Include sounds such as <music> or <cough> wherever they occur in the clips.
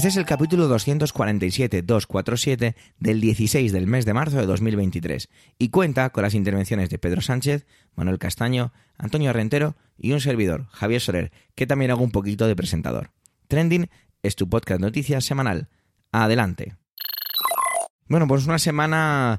Este es el capítulo 247-247 del 16 del mes de marzo de 2023 y cuenta con las intervenciones de Pedro Sánchez, Manuel Castaño, Antonio Rentero y un servidor, Javier Soler, que también hago un poquito de presentador. Trending es tu podcast noticias semanal. Adelante. Bueno, pues una semana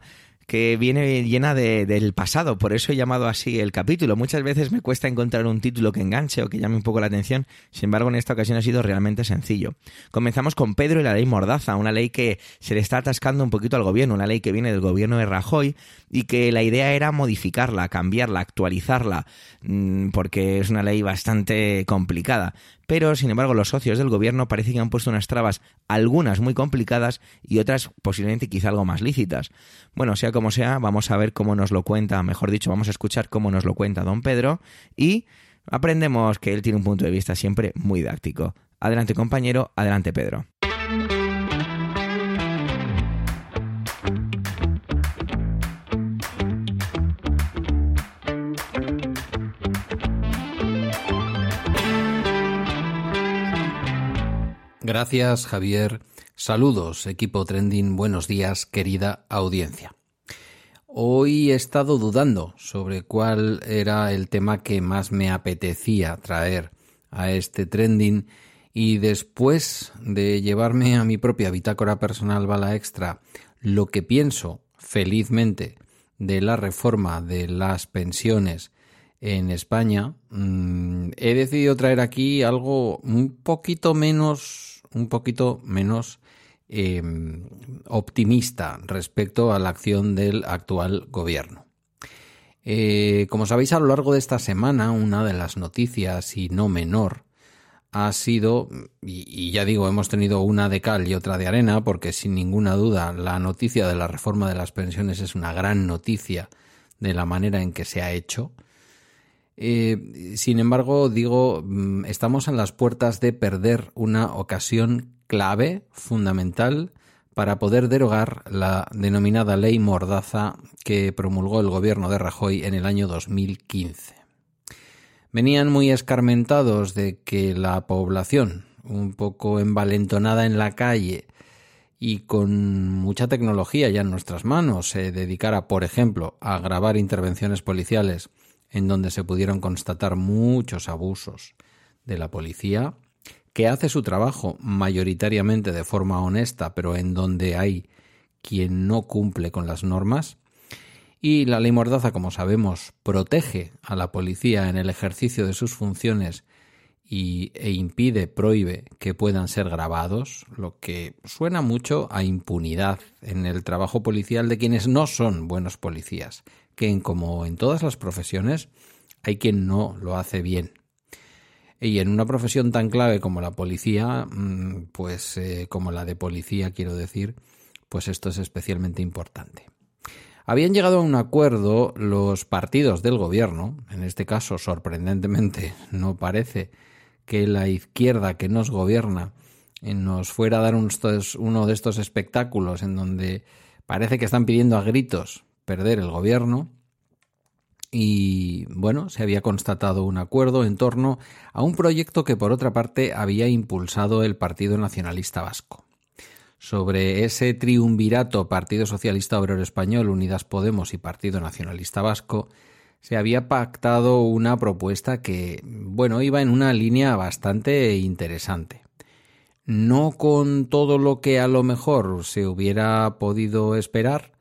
que viene llena de, del pasado, por eso he llamado así el capítulo. Muchas veces me cuesta encontrar un título que enganche o que llame un poco la atención, sin embargo en esta ocasión ha sido realmente sencillo. Comenzamos con Pedro y la ley Mordaza, una ley que se le está atascando un poquito al gobierno, una ley que viene del gobierno de Rajoy y que la idea era modificarla, cambiarla, actualizarla, mm, porque es una ley bastante complicada pero sin embargo los socios del gobierno parece que han puesto unas trabas, algunas muy complicadas y otras posiblemente quizá algo más lícitas. Bueno, sea como sea, vamos a ver cómo nos lo cuenta, mejor dicho, vamos a escuchar cómo nos lo cuenta don Pedro y aprendemos que él tiene un punto de vista siempre muy didáctico. Adelante compañero, adelante Pedro. Gracias, Javier. Saludos, equipo Trending. Buenos días, querida audiencia. Hoy he estado dudando sobre cuál era el tema que más me apetecía traer a este trending y después de llevarme a mi propia bitácora personal bala extra lo que pienso felizmente de la reforma de las pensiones en España, mm, he decidido traer aquí algo un poquito menos un poquito menos em, optimista respecto a la acción del actual gobierno. Eh, como sabéis, a lo largo de esta semana, una de las noticias, y no menor, ha sido, y, y, ya digo, hemos tenido una de cal y otra de arena, porque sin ninguna duda la noticia de la reforma de las pensiones es una gran noticia de la manera en que se ha hecho. Eh, sin embargo, digo, mm, estamos en las puertas de perder una ocasión clave, fundamental, para poder derogar la denominada ley Mordaza que promulgó el gobierno de Rajoy en el año 2015. Venían muy escarmentados de que la población, un poco envalentonada en la calle y con mucha tecnología ya en nuestras manos, se dedicara, por ejemplo, a grabar intervenciones policiales en donde se pudieron constatar muchos abusos de la policía, que hace su trabajo mayoritariamente de forma honesta, pero en donde hay quien no cumple con las normas, y la ley Mordaza, como sabemos, protege a la policía en el ejercicio de sus funciones y, e impide, prohíbe que puedan ser grabados, lo que suena mucho a impunidad en el trabajo policial de quienes no son buenos policías, que como en todas las profesiones hay quien no lo hace bien. Y en una profesión tan clave como la policía, mm, pues eh, como la de policía quiero decir, pues esto es especialmente importante. Habían llegado a un acuerdo los partidos del gobierno, en este caso sorprendentemente <laughs> no parece que la izquierda que nos gobierna eh, nos fuera a dar uno de estos espectáculos en donde parece que están pidiendo a gritos perder el gobierno y bueno, se había constatado un acuerdo en torno a un proyecto que por otra parte había impulsado el Partido Nacionalista Vasco. Sobre ese triunvirato Partido Socialista Obrero Español, Unidas Podemos y Partido Nacionalista Vasco, se había pactado una propuesta que, bueno, iba en una línea bastante interesante. No con todo lo que a lo mejor se hubiera podido esperar,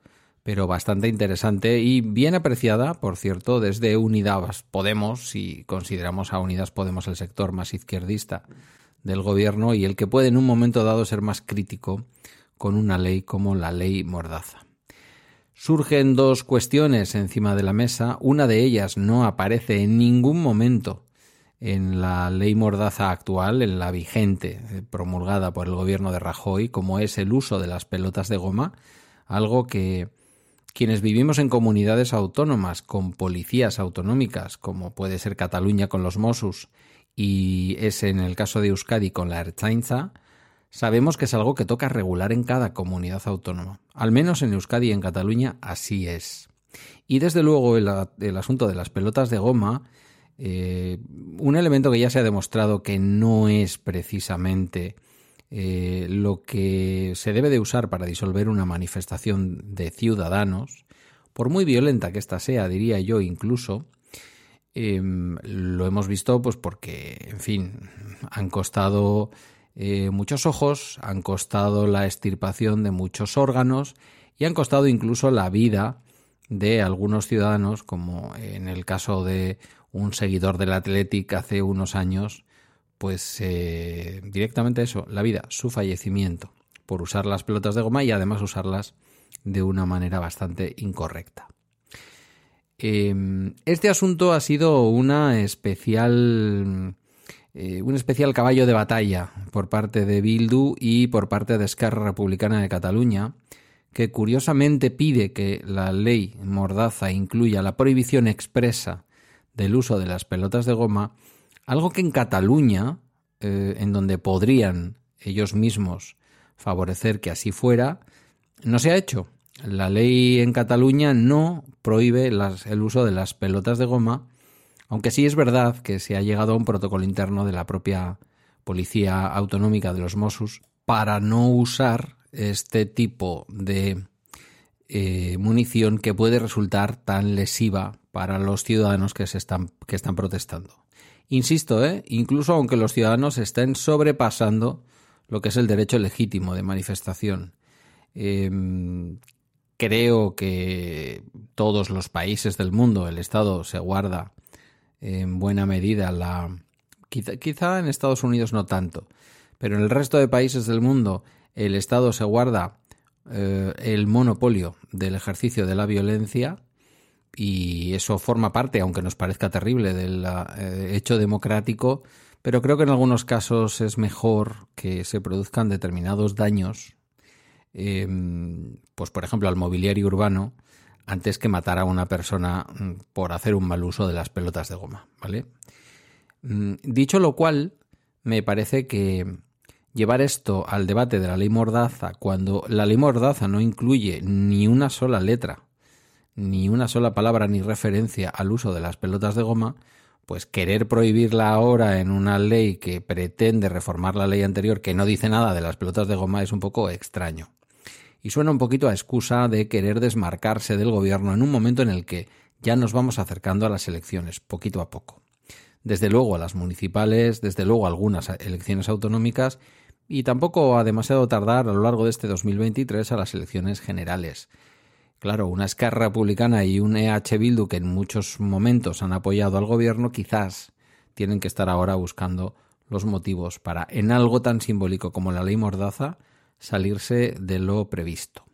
pero bastante interesante y bien apreciada, por cierto, desde Unidas Podemos, si consideramos a Unidas Podemos el sector más izquierdista del gobierno y el que puede en un momento dado ser más crítico con una ley como la ley Mordaza. Surgen dos cuestiones encima de la mesa, una de ellas no aparece en ningún momento en la ley Mordaza actual, en la vigente, promulgada por el gobierno de Rajoy, como es el uso de las pelotas de goma, algo que quienes vivimos en comunidades autónomas con policías autonómicas, como puede ser Cataluña con los Mossos, y es en el caso de Euskadi con la Ertzaintza, sabemos que es algo que toca regular en cada comunidad autónoma. Al menos en Euskadi y en Cataluña así es. Y desde luego el, asunto de las pelotas de goma, eh, un elemento que ya se ha demostrado que no es precisamente eh, lo que se debe de usar para disolver una manifestación de ciudadanos, por muy violenta que ésta sea, diría yo incluso, em, lo hemos visto pues porque, en fin, han costado eh, muchos ojos, han costado la extirpación de muchos órganos y han costado incluso la vida de algunos ciudadanos, como en el caso de un seguidor del Athletic hace unos años, pues eh, directamente eso, la vida, su fallecimiento, por usar las pelotas de goma y además usarlas de una manera bastante incorrecta. Em, este asunto ha sido una especial, eh, un especial caballo de batalla por parte de Bildu y por parte de Esquerra Republicana de Cataluña, que curiosamente pide que la ley Mordaza incluya la prohibición expresa del uso de las pelotas de goma algo que en Cataluña, eh, en donde podrían ellos mismos favorecer que así fuera, no se ha hecho. La ley en Cataluña no prohíbe el uso de las pelotas de goma, aunque sí es verdad que se ha llegado a un protocolo interno de la propia Policía Autonómica de los Mossos para no usar este tipo de eh, munición que puede resultar tan lesiva para los ciudadanos que, se están, protestando. Insisto, ¿eh? incluso aunque los ciudadanos estén sobrepasando lo que es el derecho legítimo de manifestación. Em, creo que todos los países del mundo, el Estado se guarda en buena medida la... Quizá, quizá en Estados Unidos no tanto, pero en el resto de países del mundo el Estado se guarda eh, el monopolio del ejercicio de la violencia y eso forma parte, aunque nos parezca terrible, del eh, hecho democrático, pero creo que en algunos casos es mejor que se produzcan determinados daños, em, pues por ejemplo al mobiliario urbano, antes que matar a una persona mm, por hacer un mal uso de las pelotas de goma, ¿vale? Mm, dicho lo cual, me parece que llevar esto al debate de la ley Mordaza, cuando la ley Mordaza no incluye ni una sola letra ni una sola palabra ni referencia al uso de las pelotas de goma, pues querer prohibirla ahora en una ley que pretende reformar la ley anterior que no dice nada de las pelotas de goma es un poco extraño. Y suena un poquito a excusa de querer desmarcarse del gobierno en un momento en el que ya nos vamos acercando a las elecciones, poquito a poco. Desde luego a las municipales, desde luego algunas elecciones autonómicas y tampoco a demasiado tardar a lo largo de este 2023 a las elecciones generales. Claro, una Esquerra Republicana y un EH Bildu que en muchos momentos han apoyado al gobierno, quizás tienen que estar ahora buscando los motivos para, en algo tan simbólico como la ley Mordaza, salirse de lo previsto.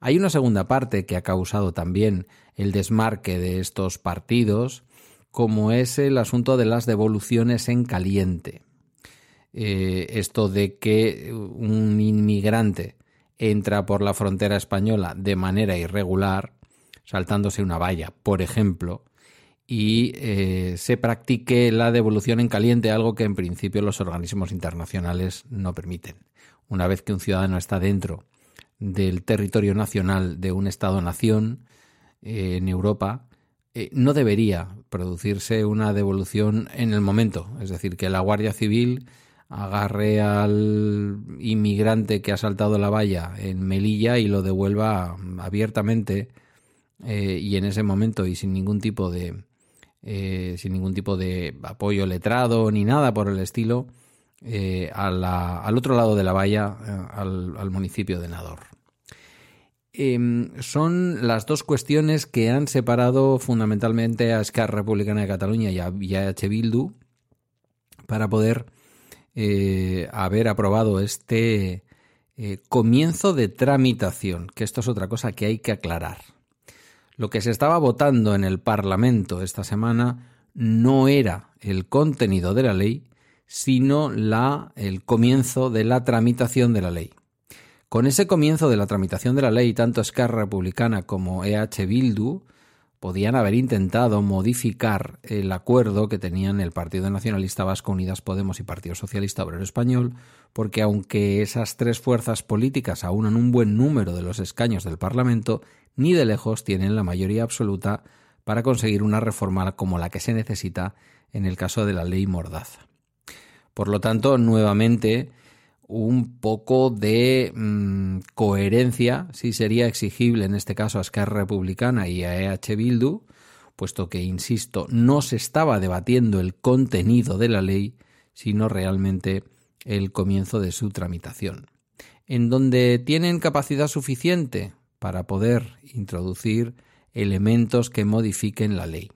Hay una segunda parte que ha causado también el desmarque de estos partidos, como es el asunto de las devoluciones en caliente. Eh, esto de que un inmigrante entra por la frontera española de manera irregular, saltándose una valla, por ejemplo, y eh, se practique la devolución en caliente, algo que en principio los organismos internacionales no permiten. Una vez que un ciudadano está dentro del territorio nacional de un Estado-nación eh, en Europa, eh, no debería producirse una devolución en el momento. Es decir, que la Guardia Civil agarre al inmigrante que ha saltado la valla en Melilla y lo devuelva abiertamente eh, y en ese momento y sin ningún tipo de sin ningún tipo de apoyo letrado ni nada por el estilo eh, al otro lado de la valla al, municipio de Nador. Em, son las dos cuestiones que han separado fundamentalmente a Esquerra Republicana de Cataluña y a, y H. Bildu para poder eh, haber aprobado este eh, comienzo de tramitación, que esto es otra cosa que hay que aclarar. Lo que se estaba votando en el Parlamento esta semana no era el contenido de la ley, sino la, el comienzo de la tramitación de la ley. Con ese comienzo de la tramitación de la ley, tanto Esquerra Republicana como EH Bildu podían haber intentado modificar el acuerdo que tenían el Partido Nacionalista Vasco, Unidas Podemos y Partido Socialista Obrero Español, porque aunque esas tres fuerzas políticas aunan un buen número de los escaños del Parlamento, ni de lejos tienen la mayoría absoluta para conseguir una reforma como la que se necesita en el caso de la ley Mordaza. Por lo tanto, nuevamente, un poco de mm, coherencia sí sería exigible en este caso a Esquerra Republicana y a EH Bildu, puesto que, insisto, no se estaba debatiendo el contenido de la ley, sino realmente el comienzo de su tramitación. En donde tienen capacidad suficiente para poder introducir elementos que modifiquen la ley.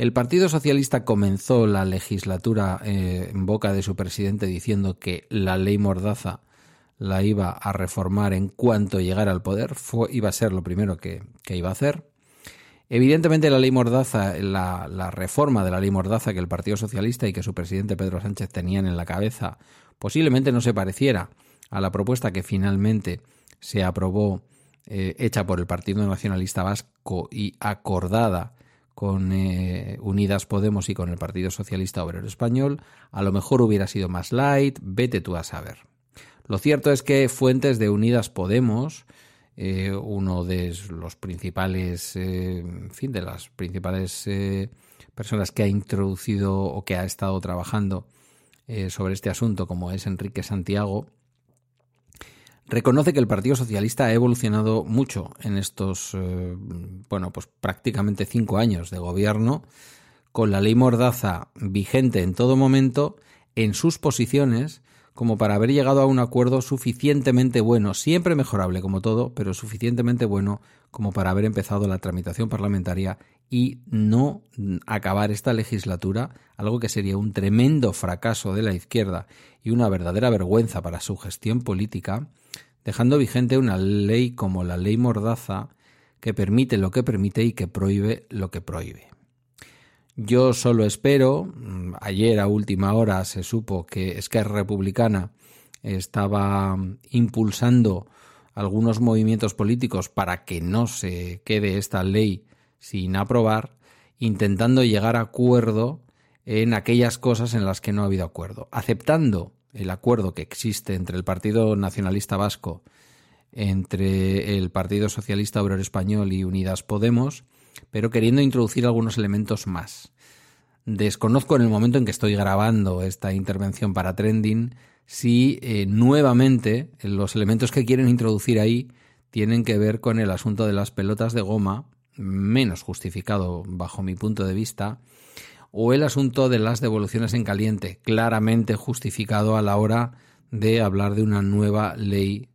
El Partido Socialista comenzó la legislatura eh, en boca de su presidente diciendo que la ley Mordaza la iba a reformar en cuanto llegara al poder, fue, iba a ser lo primero que, iba a hacer. Evidentemente la ley Mordaza, la, la, reforma de la ley Mordaza que el Partido Socialista y que su presidente Pedro Sánchez tenían en la cabeza, posiblemente no se pareciera a la propuesta que finalmente se aprobó, eh, hecha por el Partido Nacionalista Vasco y acordada con eh, Unidas Podemos y con el Partido Socialista Obrero Español, a lo mejor hubiera sido más light, vete tú a saber. Lo cierto es que fuentes de Unidas Podemos, eh, uno de los principales, eh, en fin, de las principales personas que ha introducido o que ha estado trabajando sobre este asunto, como es Enrique Santiago, reconoce que el Partido Socialista ha evolucionado mucho en estos, eh, bueno, pues prácticamente cinco años de gobierno, con la ley Mordaza vigente en todo momento, en sus posiciones, como para haber llegado a un acuerdo suficientemente bueno, siempre mejorable como todo, pero suficientemente bueno como para haber empezado la tramitación parlamentaria y no acabar esta legislatura, algo que sería un tremendo fracaso de la izquierda y una verdadera vergüenza para su gestión política, dejando vigente una ley como la ley Mordaza que permite lo que permite y que prohíbe lo que prohíbe. Yo solo espero, mm, ayer a última hora se supo que Esquerra Republicana estaba impulsando algunos movimientos políticos para que no se quede esta ley sin aprobar, intentando llegar a acuerdo en aquellas cosas en las que no ha habido acuerdo, aceptando el acuerdo que existe entre el Partido Nacionalista Vasco, entre el Partido Socialista Obrero Español y Unidas Podemos, pero queriendo introducir algunos elementos más. Desconozco en el momento en que estoy grabando esta intervención para Trending si eh, nuevamente los elementos que quieren introducir ahí tienen que ver con el asunto de las pelotas de goma, menos justificado bajo mi punto de vista, o el asunto de las devoluciones en caliente, claramente justificado a la hora de hablar de una nueva ley,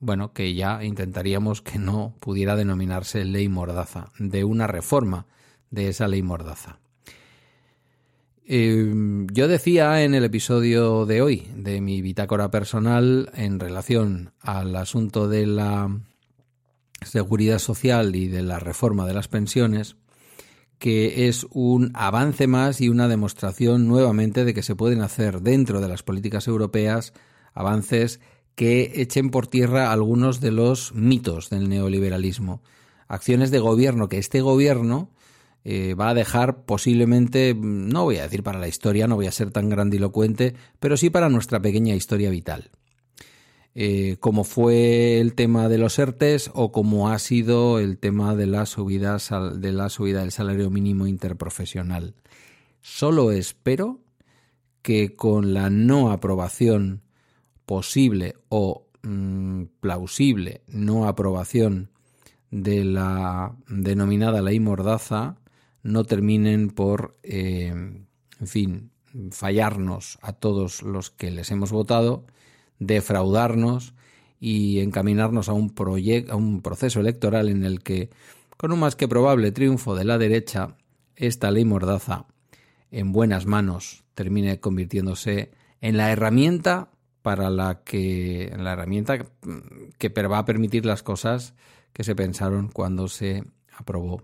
bueno, que ya intentaríamos que no pudiera denominarse ley mordaza, de una reforma de esa ley mordaza. Em, yo decía en el episodio de hoy de mi bitácora personal en relación al asunto de la seguridad social y de la reforma de las pensiones, que es un avance más y una demostración nuevamente de que se pueden hacer dentro de las políticas europeas avances que echen por tierra algunos de los mitos del neoliberalismo. Acciones de gobierno que este gobierno eh, va a dejar posiblemente, no voy a decir para la historia, no voy a ser tan grandilocuente, pero sí para nuestra pequeña historia vital. Eh, como fue el tema de los ERTES o como ha sido el tema de la, subida, de la subida del salario mínimo interprofesional. Solo espero que con la no aprobación posible o mm, plausible no aprobación de la denominada ley Mordaza no terminen por, eh, en fin, fallarnos a todos los que les hemos votado defraudarnos y encaminarnos a un, a un proceso electoral en el que, con un más que probable triunfo de la derecha, esta ley mordaza, en buenas manos, termine convirtiéndose en la herramienta para la que la herramienta que va a permitir las cosas que se pensaron cuando se aprobó.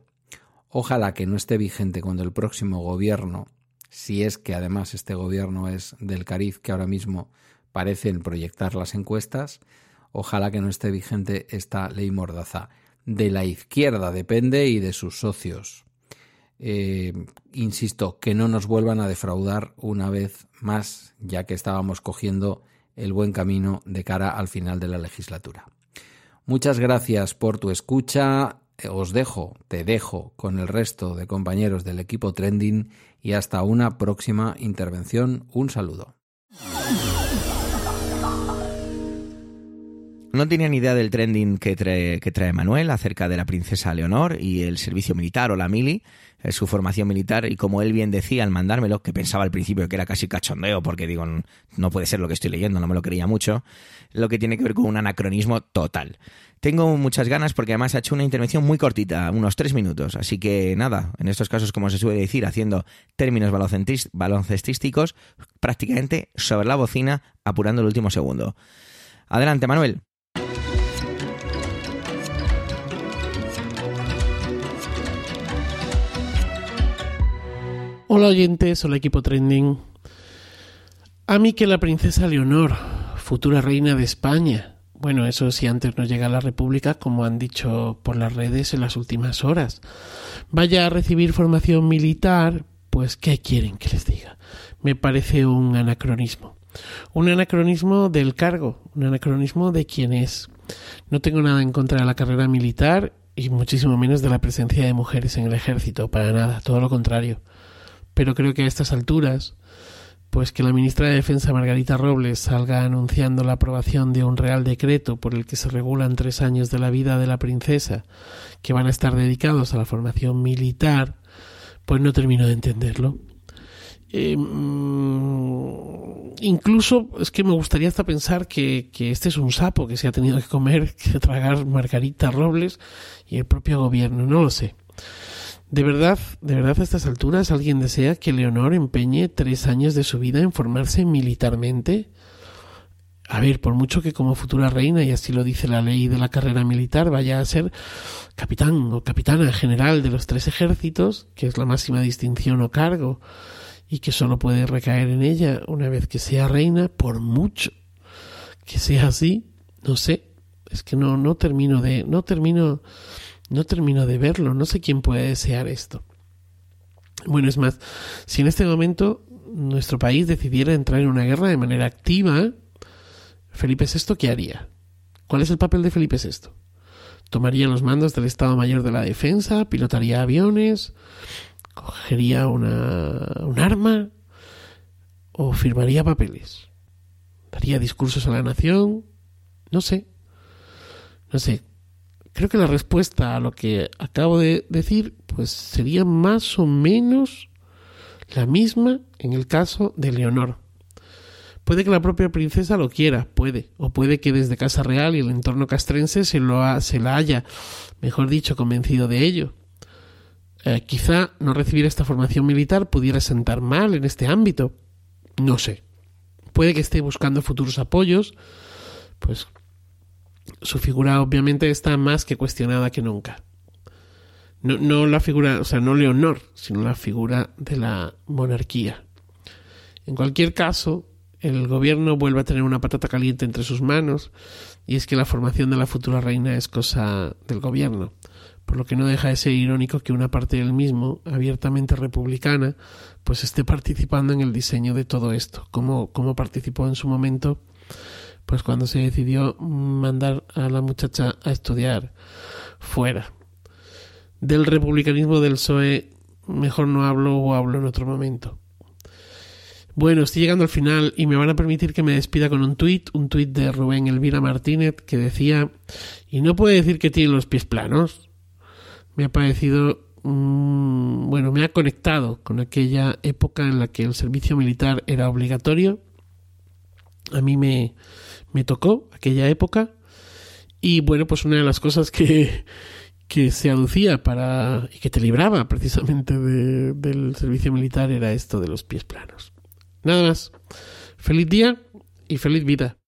Ojalá que no esté vigente cuando el próximo gobierno, si es que además este gobierno es del cariz que ahora mismo parecen proyectar las encuestas. Ojalá que no esté vigente esta ley mordaza. de la izquierda, depende y de sus socios. Eh, insisto, que no nos vuelvan a defraudar una vez más, ya que estábamos cogiendo el buen camino de cara al final de la legislatura. Muchas gracias por tu escucha. Os dejo, te dejo con el resto de compañeros del equipo Trending y hasta una próxima intervención. Un saludo. No tenía ni idea del trending que trae, que trae Manuel acerca de la princesa Leonor y el servicio militar o la mili, eh, su formación militar, y como él bien decía al mandármelo, que pensaba al principio que era casi cachondeo, porque digo, no puede ser lo que estoy leyendo, no me lo creía mucho, lo que tiene que ver con un anacronismo total. Tengo muchas ganas porque además ha hecho una intervención muy cortita, unos tres minutos, así que nada, en estos casos, como se suele decir, haciendo términos baloncestísticos, prácticamente sobre la bocina, apurando el último segundo. Adelante, Manuel. Hola oyentes, hola equipo trending. A mí que la princesa Leonor, futura reina de España, bueno, eso si antes no llega a la República, como han dicho por las redes en las últimas horas, vaya a recibir formación militar, pues ¿qué quieren que les diga? Me parece un anacronismo. Un anacronismo del cargo, un anacronismo de quién es. No tengo nada en contra de la carrera militar y muchísimo menos de la presencia de mujeres en el ejército, para nada, todo lo contrario pero creo que a estas alturas, pues que la ministra de Defensa Margarita Robles salga anunciando la aprobación de un real decreto por el que se regulan tres años de la vida de la princesa que van a estar dedicados a la formación militar, pues no termino de entenderlo. Mm, incluso es que me gustaría hasta pensar que, que, este es un sapo que se ha tenido que comer, que tragar Margarita Robles y el propio gobierno, no lo sé. ¿De verdad, de verdad a estas alturas alguien desea que Leonor empeñe tres años de su vida en formarse militarmente? A ver, por mucho que como futura reina, y así lo dice la ley de la carrera militar, vaya a ser capitán o capitana general de los tres ejércitos, que es la máxima distinción o cargo, y que solo puede recaer en ella una vez que sea reina, por mucho que sea así, no sé, es que no, no termino de, no termino no termino de verlo, no sé quién puede desear esto. Bueno, es más, si en este momento nuestro país decidiera entrar en una guerra de manera activa, Felipe VI, ¿qué haría? ¿Cuál es el papel de Felipe VI? ¿Tomaría los mandos del Estado Mayor de la Defensa? ¿Pilotaría aviones? ¿Cogería una, un arma? ¿O firmaría papeles? ¿Daría discursos a la nación? No sé. No sé. Creo que la respuesta a lo que acabo de decir, pues sería más o menos la misma en el caso de Leonor. Puede que la propia princesa lo quiera, puede, o puede que desde Casa Real y el entorno castrense se, lo se la haya, mejor dicho, convencido de ello. Eh, quizá no recibir esta formación militar pudiera sentar mal en este ámbito. No sé. Puede que esté buscando futuros apoyos, pues su figura obviamente está más que cuestionada que nunca. No, la figura, o sea, no Leonor, sino la figura de la monarquía. En cualquier caso, el gobierno vuelve a tener una patata caliente entre sus manos, y es que la formación de la futura reina es cosa del gobierno, por lo que no deja de ser irónico que una parte del mismo, abiertamente republicana, pues esté participando en el diseño de todo esto, como, como participó en su momento pues cuando se decidió mandar a la muchacha a estudiar fuera. Del republicanismo del PSOE mejor no hablo o hablo en otro momento. Bueno, estoy llegando al final y me van a permitir que me despida con un tuit, un tuit de Rubén Elvira Martínez que decía, y no puede decir que tiene los pies planos. Me ha parecido, mm, bueno, me ha conectado con aquella época en la que el servicio militar era obligatorio. A mí me, me tocó aquella época. Y bueno, pues una de las cosas que, <laughs> que se aducía para y que te libraba precisamente del servicio militar era esto de los pies planos. Nada más. Feliz día y feliz vida.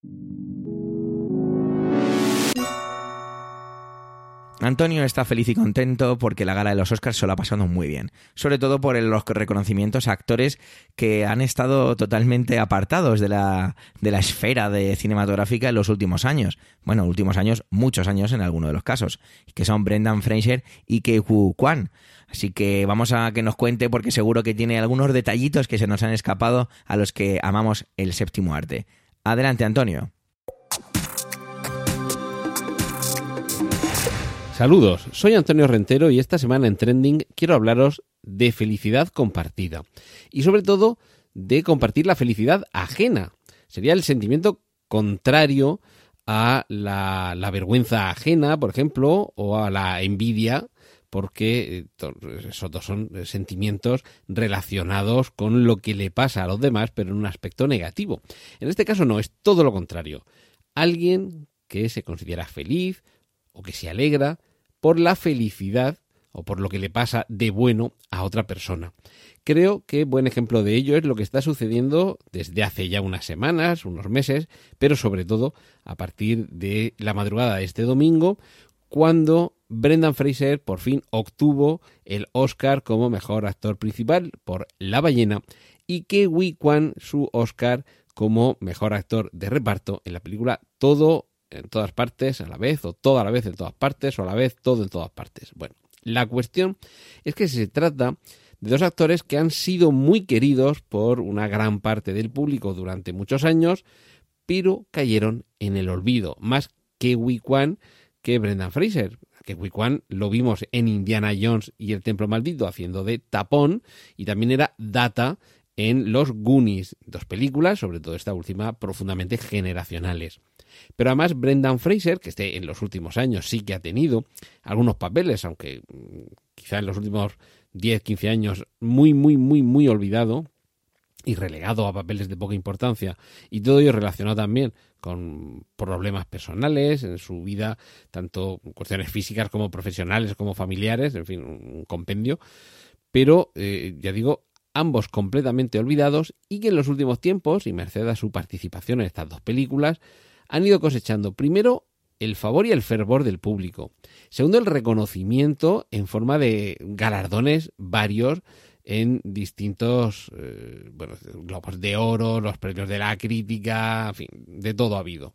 Antonio está feliz y contento porque la gala de los Oscars se lo ha pasado muy bien, sobre todo por los reconocimientos a actores que han estado totalmente apartados de la, de la esfera de cinematográfica en los últimos años. Bueno, últimos años, muchos años en alguno de los casos, que son Brendan Fraser y Kei-Hu Kwan. Así que vamos a que nos cuente porque seguro que tiene algunos detallitos que se nos han escapado a los que amamos el séptimo arte. Adelante, Antonio. Saludos, soy Antonio Rentero y esta semana en Trending quiero hablaros de felicidad compartida y sobre todo de compartir la felicidad ajena. Sería el sentimiento contrario a la, vergüenza ajena, por ejemplo, o a la envidia, porque eh, esos dos son sentimientos relacionados con lo que le pasa a los demás, pero en un aspecto negativo. En este caso no, es todo lo contrario. Alguien que se considera feliz, o que se alegra por la felicidad o por lo que le pasa de bueno a otra persona. Creo que buen ejemplo de ello es lo que está sucediendo desde hace ya unas semanas, unos meses, pero sobre todo a partir de la madrugada de este domingo, cuando Brendan Fraser por fin obtuvo el Oscar como mejor actor principal por La ballena y que Wee Kwan su Oscar como mejor actor de reparto en la película Todo en todas partes a la vez, o toda la vez en todas partes, o a la vez todo en todas partes. Bueno, la cuestión es que se trata de dos actores que han sido muy queridos por una gran parte del público durante muchos años, pero cayeron en el olvido, más que Kwan que Brendan Fraser. Que Kwan lo vimos en Indiana Jones y el Templo Maldito haciendo de tapón, y también era Data en Los Goonies, dos películas, sobre todo esta última, profundamente generacionales. Pero además Brendan Fraser, que este en los últimos años sí que ha tenido algunos papeles, aunque mm, quizá en los últimos 10, 15 años muy, muy, muy, muy olvidado y relegado a papeles de poca importancia, y todo ello relacionado también con problemas personales en su vida, tanto cuestiones físicas como profesionales, como familiares, en fin, un compendio. Pero, eh, ya digo, ambos completamente olvidados y que en los últimos tiempos, y merced a su participación en estas dos películas, han ido cosechando primero el favor y el fervor del público. Segundo, el reconocimiento en forma de galardones varios en distintos eh, bueno, globos de oro, los premios de la crítica, en fin, de todo ha habido.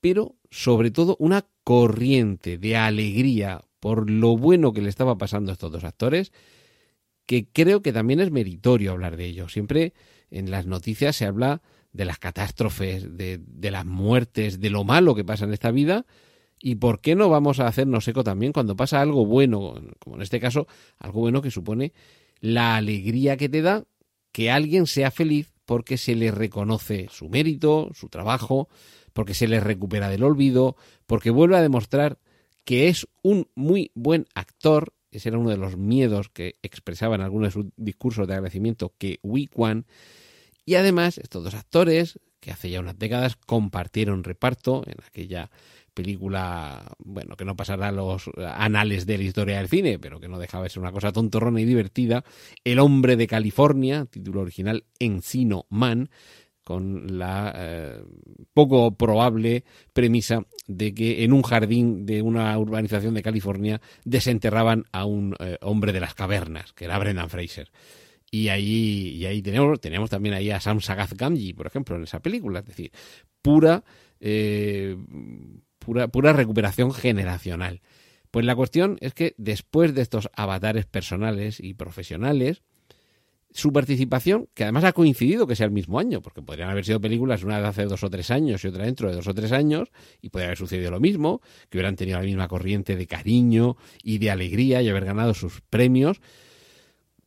Pero sobre todo una corriente de alegría por lo bueno que le estaba pasando a estos dos actores, que creo que también es meritorio hablar de ello. Siempre en las noticias se habla de las catástrofes, de, las muertes, de lo malo que pasa en esta vida. ¿Y por qué no vamos a hacernos eco también cuando pasa algo bueno, como en este caso, algo bueno que supone la alegría que te da que alguien sea feliz porque se le reconoce su mérito, su trabajo, porque se le recupera del olvido, porque vuelve a demostrar que es un muy buen actor. Ese era uno de los miedos que expresaba en algunos de sus discursos de agradecimiento que Kwan y además, estos dos actores, que hace ya unas décadas compartieron reparto en aquella película, bueno, que no pasará los anales de la historia del cine, pero que no dejaba de ser una cosa tontorrona y divertida, El hombre de California, título original Encino Man, con la eh, poco probable premisa de que en un jardín de una urbanización de California desenterraban a un eh, hombre de las cavernas, que era Brendan Fraser. Y ahí, y ahí tenemos, tenemos también ahí a Sam Sagath Gamgee, por ejemplo, en esa película. Es decir, pura, eh, pura, pura recuperación generacional. Pues la cuestión es que después de estos avatares personales y profesionales, su participación, que además ha coincidido que sea el mismo año, porque podrían haber sido películas una de hace dos o tres años y otra dentro de dos o tres años, y podría haber sucedido lo mismo, que hubieran tenido la misma corriente de cariño y de alegría y haber ganado sus premios,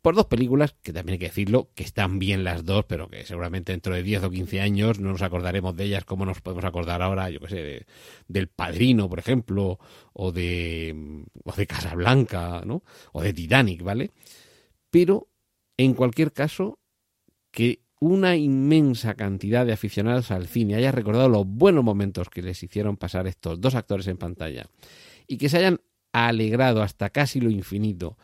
por dos películas que también hay que decirlo, que están bien las dos, pero que seguramente dentro de 10 o 15 años no nos acordaremos de ellas como nos podemos acordar ahora, yo que sé, del Padrino, por ejemplo, o de, o de Casablanca, ¿no? O de Titanic, ¿vale? Pero, en cualquier caso, que una inmensa cantidad de aficionados al cine haya recordado los buenos momentos que les hicieron pasar estos dos actores en pantalla y que se hayan alegrado hasta casi lo infinito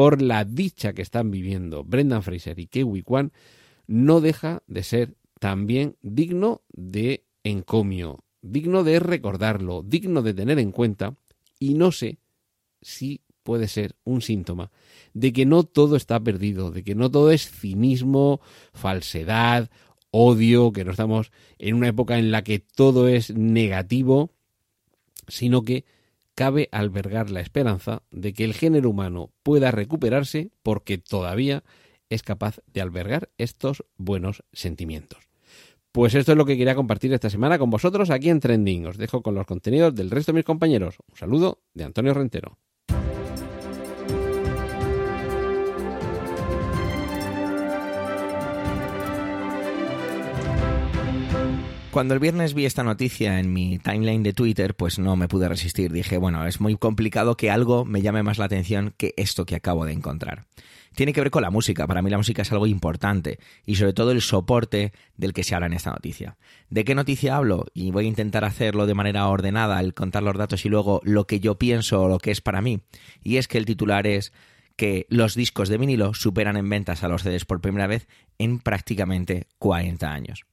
por la dicha que están viviendo Brendan Fraser y Kiwi Kwan, no deja de ser también digno de encomio, digno de recordarlo, digno de tener en cuenta, y no sé sí puede ser un síntoma de que no todo está perdido, de que no todo es cinismo, falsedad, odio, que no estamos en una época en la que todo es negativo, sino que cabe albergar la esperanza de que el género humano pueda recuperarse porque todavía es capaz de albergar estos buenos sentimientos. Pues esto es lo que quería compartir esta semana con vosotros aquí en Trending. Os dejo con los contenidos del resto de mis compañeros. Un saludo de Antonio Rentero. Cuando el viernes vi esta noticia en mi timeline de Twitter, pues no me pude resistir. Dije, bueno, es muy complicado que algo me llame más la atención que esto que acabo de encontrar. Tiene que ver con la música. Para mí la música es algo importante y sobre todo el soporte del que se habla en esta noticia. ¿De qué noticia hablo? Y voy a intentar hacerlo de manera ordenada, el contar los datos y luego lo que yo pienso o lo que es para mí. Y es que el titular es que los discos de vinilo superan en ventas a los CDs por primera vez en prácticamente 40 años.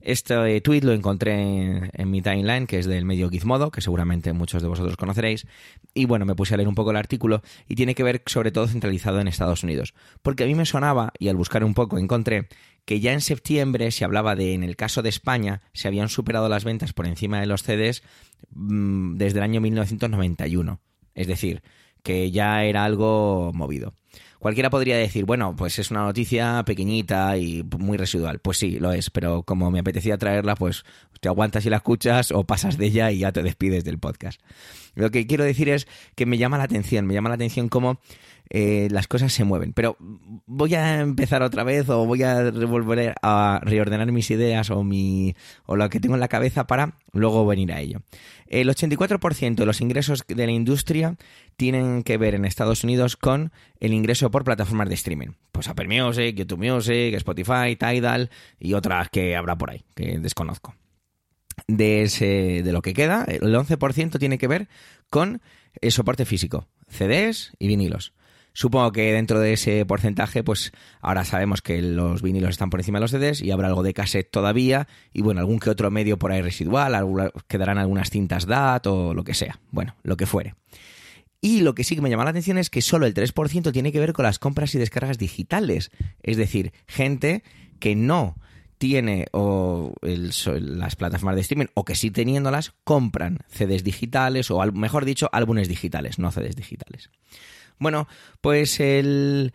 Este tweet lo encontré en, mi timeline, que es del medio Gizmodo, que seguramente muchos de vosotros conoceréis. Y bueno, me puse a leer un poco el artículo y tiene que ver sobre todo centralizado en Estados Unidos. Porque a mí me sonaba, y al buscar un poco encontré, que ya en septiembre se hablaba de, en el caso de España, se habían superado las ventas por encima de los CDs mmm, desde el año 1991. Es decir, que ya era algo movido. Cualquiera podría decir, bueno, pues es una noticia pequeñita y muy residual. Pues sí, lo es, pero como me apetecía traerla, pues te aguantas y la escuchas o pasas de ella y ya te despides del podcast. Lo que quiero decir es que me llama la atención, me llama la atención cómo eh, las cosas se mueven. Pero voy a empezar otra vez o voy a volver a reordenar mis ideas o, mi, o lo que tengo en la cabeza para luego venir a ello. El 84% de los ingresos de la industria tienen que ver en Estados Unidos con el ingreso por plataformas de streaming. Pues Apple Music, YouTube Music, Spotify, Tidal y otras que habrá por ahí, que desconozco. De, ese, de lo que queda, el 11% tiene que ver con el soporte físico, CDs y vinilos. Supongo que dentro de ese porcentaje, pues ahora sabemos que los vinilos están por encima de los CDs y habrá algo de cassette todavía y bueno, algún que otro medio por ahí residual, quedarán algunas cintas DAT o lo que sea, bueno, lo que fuere. Y lo que sí que me llama la atención es que solo el 3% tiene que ver con las compras y descargas digitales, es decir, gente que no tiene las plataformas de streaming o que sí teniéndolas compran CDs digitales o mejor dicho álbumes digitales, no CDs digitales. Bueno, pues el,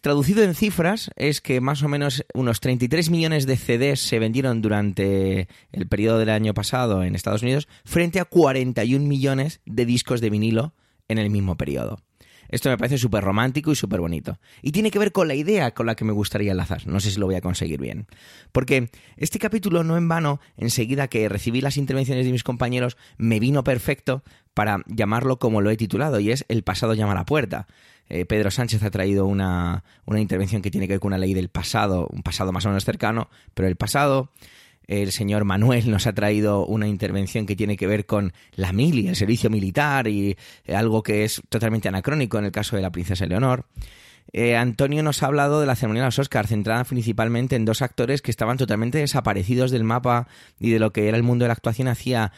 traducido en cifras es que más o menos unos 33 millones de CDs se vendieron durante el periodo del año pasado en Estados Unidos frente a 41 millones de discos de vinilo en el mismo periodo. Esto me parece súper romántico y súper bonito. Y tiene que ver con la idea con la que me gustaría enlazar. No sé si lo voy a conseguir bien. Porque este capítulo, no en vano, enseguida que recibí las intervenciones de mis compañeros, me vino perfecto para llamarlo como lo he titulado, y es El pasado llama a la puerta. Eh, Pedro Sánchez ha traído una, una intervención que tiene que ver con una ley del pasado, un pasado más o menos cercano, pero el pasado el señor Manuel nos ha traído una intervención que tiene que ver con la mili, el servicio militar y algo que es totalmente anacrónico en el caso de la princesa Leonor. Eh, Antonio nos ha hablado de la ceremonia de los Oscars, centrada principalmente en dos actores que estaban totalmente desaparecidos del mapa y de lo que era el mundo de la actuación hacía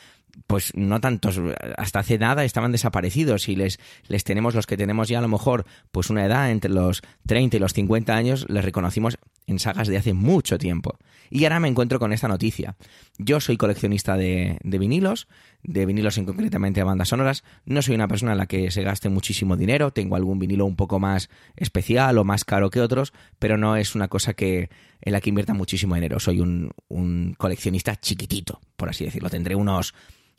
pues no tantos, hasta hace nada estaban desaparecidos y les, les tenemos los que tenemos ya a lo mejor pues una edad entre los 30 y los 50 años, les reconocimos en sagas de hace mucho tiempo. Y ahora me encuentro con esta noticia. Yo soy coleccionista de, de vinilos, de vinilos en concretamente de bandas sonoras. No soy una persona en la que se gaste muchísimo dinero, tengo algún vinilo un poco más especial o más caro que otros, pero no es una cosa que en la que invierta muchísimo dinero. Soy un, coleccionista chiquitito, por así decirlo. Tendré unos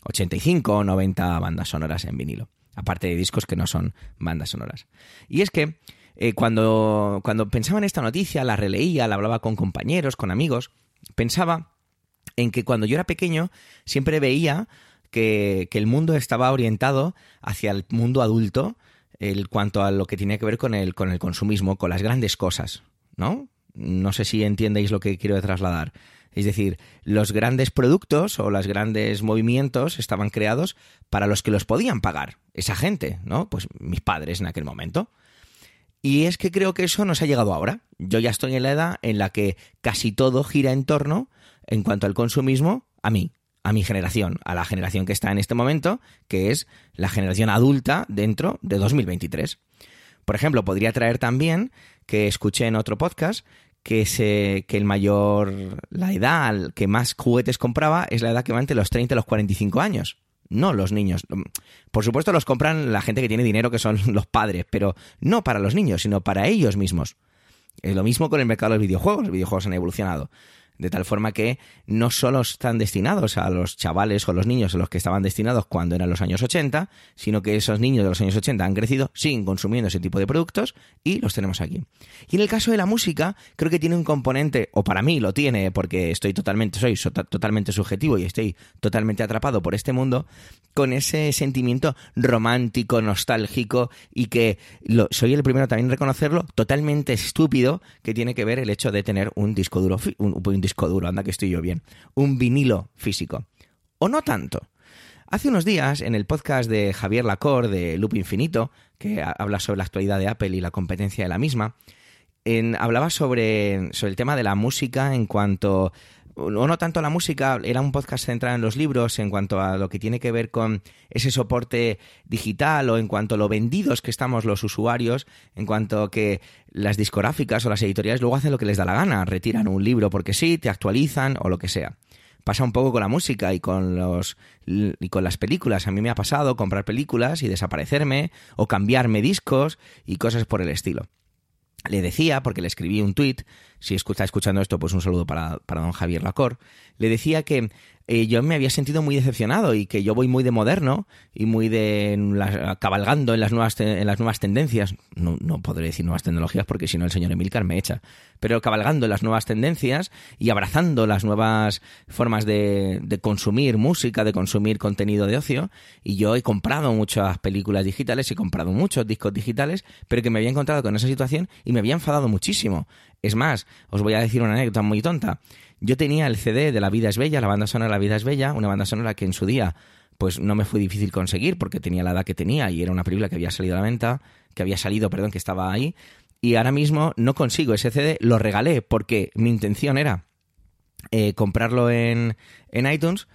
85 o 90 bandas sonoras en vinilo, aparte de discos que no son bandas sonoras. Y es que eh, cuando, cuando pensaba en esta noticia, la releía, la hablaba con compañeros, con amigos, pensaba en que cuando yo era pequeño siempre veía que, el mundo estaba orientado hacia el mundo adulto en cuanto a lo que tenía que ver con el, con el consumismo, con las grandes cosas, ¿no? No sé si entendéis lo que quiero trasladar. Es decir, los grandes productos o los grandes movimientos estaban creados para los que los podían pagar. Esa gente, ¿no? Pues mis padres en aquel momento. Y es que creo que eso nos ha llegado ahora. Yo ya estoy en la edad en la que casi todo gira en torno, en cuanto al consumismo, a mí, a mi generación, a la generación que está en este momento, que es la generación adulta dentro de 2023. Por ejemplo, podría traer también que escuché en otro podcast que, se, que el mayor, la edad que más juguetes compraba es la edad que va entre los 30 y los 45 años. No los niños. Por supuesto los compran la gente que tiene dinero, que son <laughs> los padres, pero no para los niños, sino para ellos mismos. Es lo mismo con el mercado de los videojuegos. Los videojuegos han evolucionado de tal forma que no solo están destinados a los chavales o los niños a los que estaban destinados cuando eran los años 80, sino que esos niños de los años 80 han crecido, siguen consumiendo ese tipo de productos y los tenemos aquí. Y en el caso de la música, creo que tiene un componente, o para mí lo tiene, porque estoy totalmente, soy totalmente subjetivo y estoy totalmente atrapado por este mundo, con ese sentimiento romántico, nostálgico y que soy el primero también en reconocerlo, totalmente estúpido, que tiene que ver el hecho de tener un disco duro, un, un disco duro, anda que estoy yo bien, un vinilo físico. O no tanto. Hace unos días, en el podcast de Javier Lacor de Loop Infinito, que habla sobre la actualidad de Apple y la competencia de la misma, en, hablaba sobre, sobre el tema de la música en cuanto o no tanto la música, era un podcast centrado en los libros en cuanto a lo que tiene que ver con ese soporte digital o en cuanto a lo vendidos que estamos los usuarios, en cuanto a que las discográficas o las editoriales luego hacen lo que les da la gana, retiran un libro porque sí, te actualizan o lo que sea. Pasa un poco con la música y con los y con las películas. A mí me ha pasado comprar películas y desaparecerme o cambiarme discos y cosas por el estilo le decía, porque le escribí un tuit, si está escuchando esto, pues un saludo para, para don Javier Lacor, le decía que eh, yo me había sentido muy decepcionado y que yo voy muy de moderno y muy de cabalgando en las nuevas en las nuevas tendencias. No, no podré decir nuevas tecnologías porque si no el señor Emilcar me echa. Pero cabalgando en las nuevas tendencias y abrazando las nuevas formas de, de consumir música de consumir contenido de ocio. Y yo he comprado muchas películas digitales he comprado muchos discos digitales pero que me había encontrado con esa situación y me había enfadado muchísimo. Es más os voy a decir una anécdota muy tonta yo tenía el CD de La vida es bella, la banda sonora La vida es bella, una banda sonora que en su día pues no me fue difícil conseguir porque tenía la edad que tenía y era una película que había salido a la venta, que había salido, perdón, que estaba ahí. Y ahora mismo no consigo ese CD, lo regalé porque mi intención era eh, comprarlo en, en iTunes.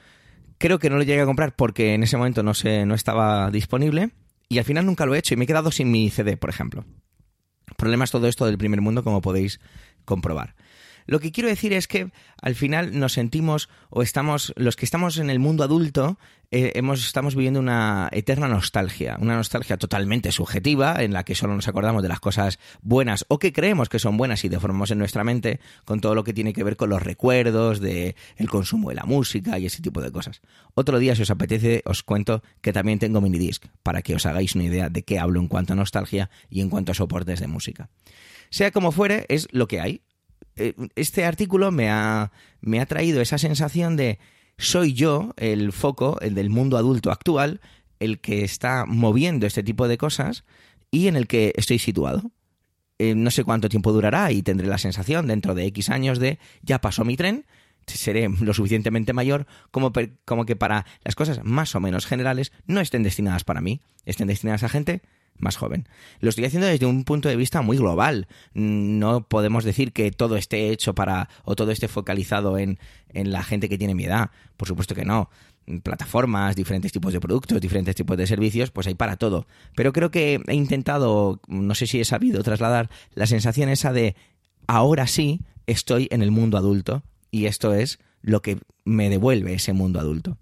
Creo que no lo llegué a comprar porque en ese momento no, se, no estaba disponible y al final nunca lo he hecho y me he quedado sin mi CD, por ejemplo. Problemas todo esto del primer mundo, como podéis comprobar. Lo que quiero decir es que al final nos sentimos o estamos, los que estamos en el mundo adulto, eh, hemos, estamos viviendo una eterna nostalgia, una nostalgia totalmente subjetiva en la que solo nos acordamos de las cosas buenas o que creemos que son buenas y deformamos en nuestra mente con todo lo que tiene que ver con los recuerdos, de el consumo de la música y ese tipo de cosas. Otro día, si os apetece, os cuento que también tengo minidisc para que os hagáis una idea de qué hablo en cuanto a nostalgia y en cuanto a soportes de música. Sea como fuere, es lo que hay. Eh, este artículo me ha, me ha traído esa sensación de soy yo el foco, el del mundo adulto actual, el que está moviendo este tipo de cosas y en el que estoy situado. Eh, no sé cuánto tiempo durará y tendré la sensación dentro de X años de ya pasó mi tren, seré lo suficientemente mayor como, como que para las cosas más o menos generales no estén destinadas para mí, estén destinadas a gente más joven. Lo estoy haciendo desde un punto de vista muy global. No podemos decir que todo esté hecho para o todo esté focalizado en, en la gente que tiene mi edad. Por supuesto que no. Plataformas, diferentes tipos de productos, diferentes tipos de servicios, pues hay para todo. Pero creo que he intentado, no sé si he sabido trasladar la sensación esa de ahora sí estoy en el mundo adulto y esto es lo que me devuelve ese mundo adulto.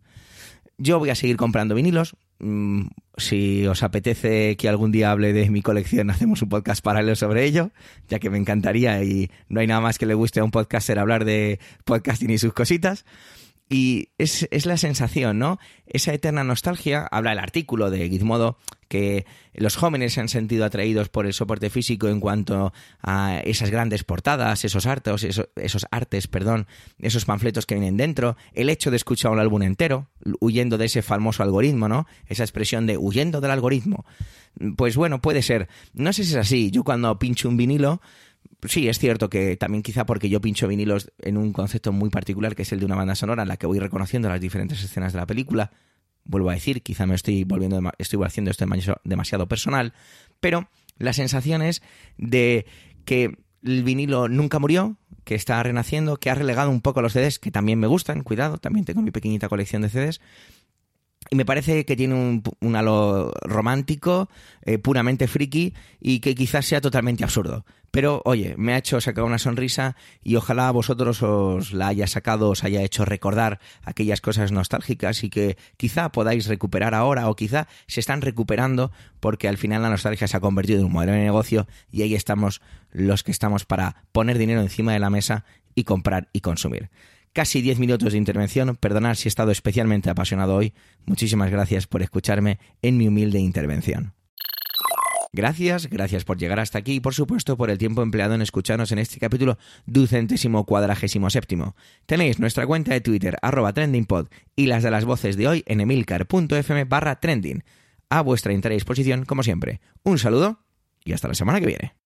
Yo voy a seguir comprando vinilos, Mm, si os apetece que algún día hable de mi colección, <laughs> hacemos un podcast paralelo sobre ello, ya que me encantaría y no hay nada más que le guste a un podcaster hablar de podcasting y sus cositas. Y es, es, la sensación, ¿no? Esa eterna nostalgia, habla el artículo de Gizmodo, que los jóvenes se han sentido atraídos por el soporte físico en cuanto a esas grandes portadas, esos artes, esos, esos artes, perdón, esos panfletos que vienen dentro, el hecho de escuchar un álbum entero, huyendo de ese famoso algoritmo, ¿no? Esa expresión de huyendo del algoritmo. Pues bueno, puede ser. No sé si es así. Yo cuando pincho un vinilo, sí, es cierto que también quizá porque yo pincho vinilos en un concepto muy particular que es el de una banda sonora en la que voy reconociendo las diferentes escenas de la película. Vuelvo a decir, quizá me estoy volviendo, estoy haciendo esto demasiado personal, pero la sensación es de que el vinilo nunca murió, que está renaciendo, que ha relegado un poco los CDs, que también me gustan, cuidado, también tengo mi pequeñita colección de CDs. Y me parece que tiene un, halo romántico, eh, puramente friki y que quizás sea totalmente absurdo. Pero oye, me ha hecho sacar una sonrisa y ojalá vosotros os la haya sacado, os haya hecho recordar aquellas cosas nostálgicas y que quizá podáis recuperar ahora o quizá se están recuperando porque al final la nostalgia se ha convertido en un modelo de negocio y ahí estamos los que estamos para poner dinero encima de la mesa y comprar y consumir casi 10 minutos de intervención. Perdonad si he estado especialmente apasionado hoy. Muchísimas gracias por escucharme en mi humilde intervención. Gracias, gracias por llegar hasta aquí y por supuesto por el tiempo empleado en escucharnos en este capítulo ducentésimo cuadragésimo séptimo. Tenéis nuestra cuenta de Twitter arroba trendingpod y las de las voces de hoy en emilcar.fm barra trending. A vuestra entera como siempre. Un saludo y hasta la semana que viene.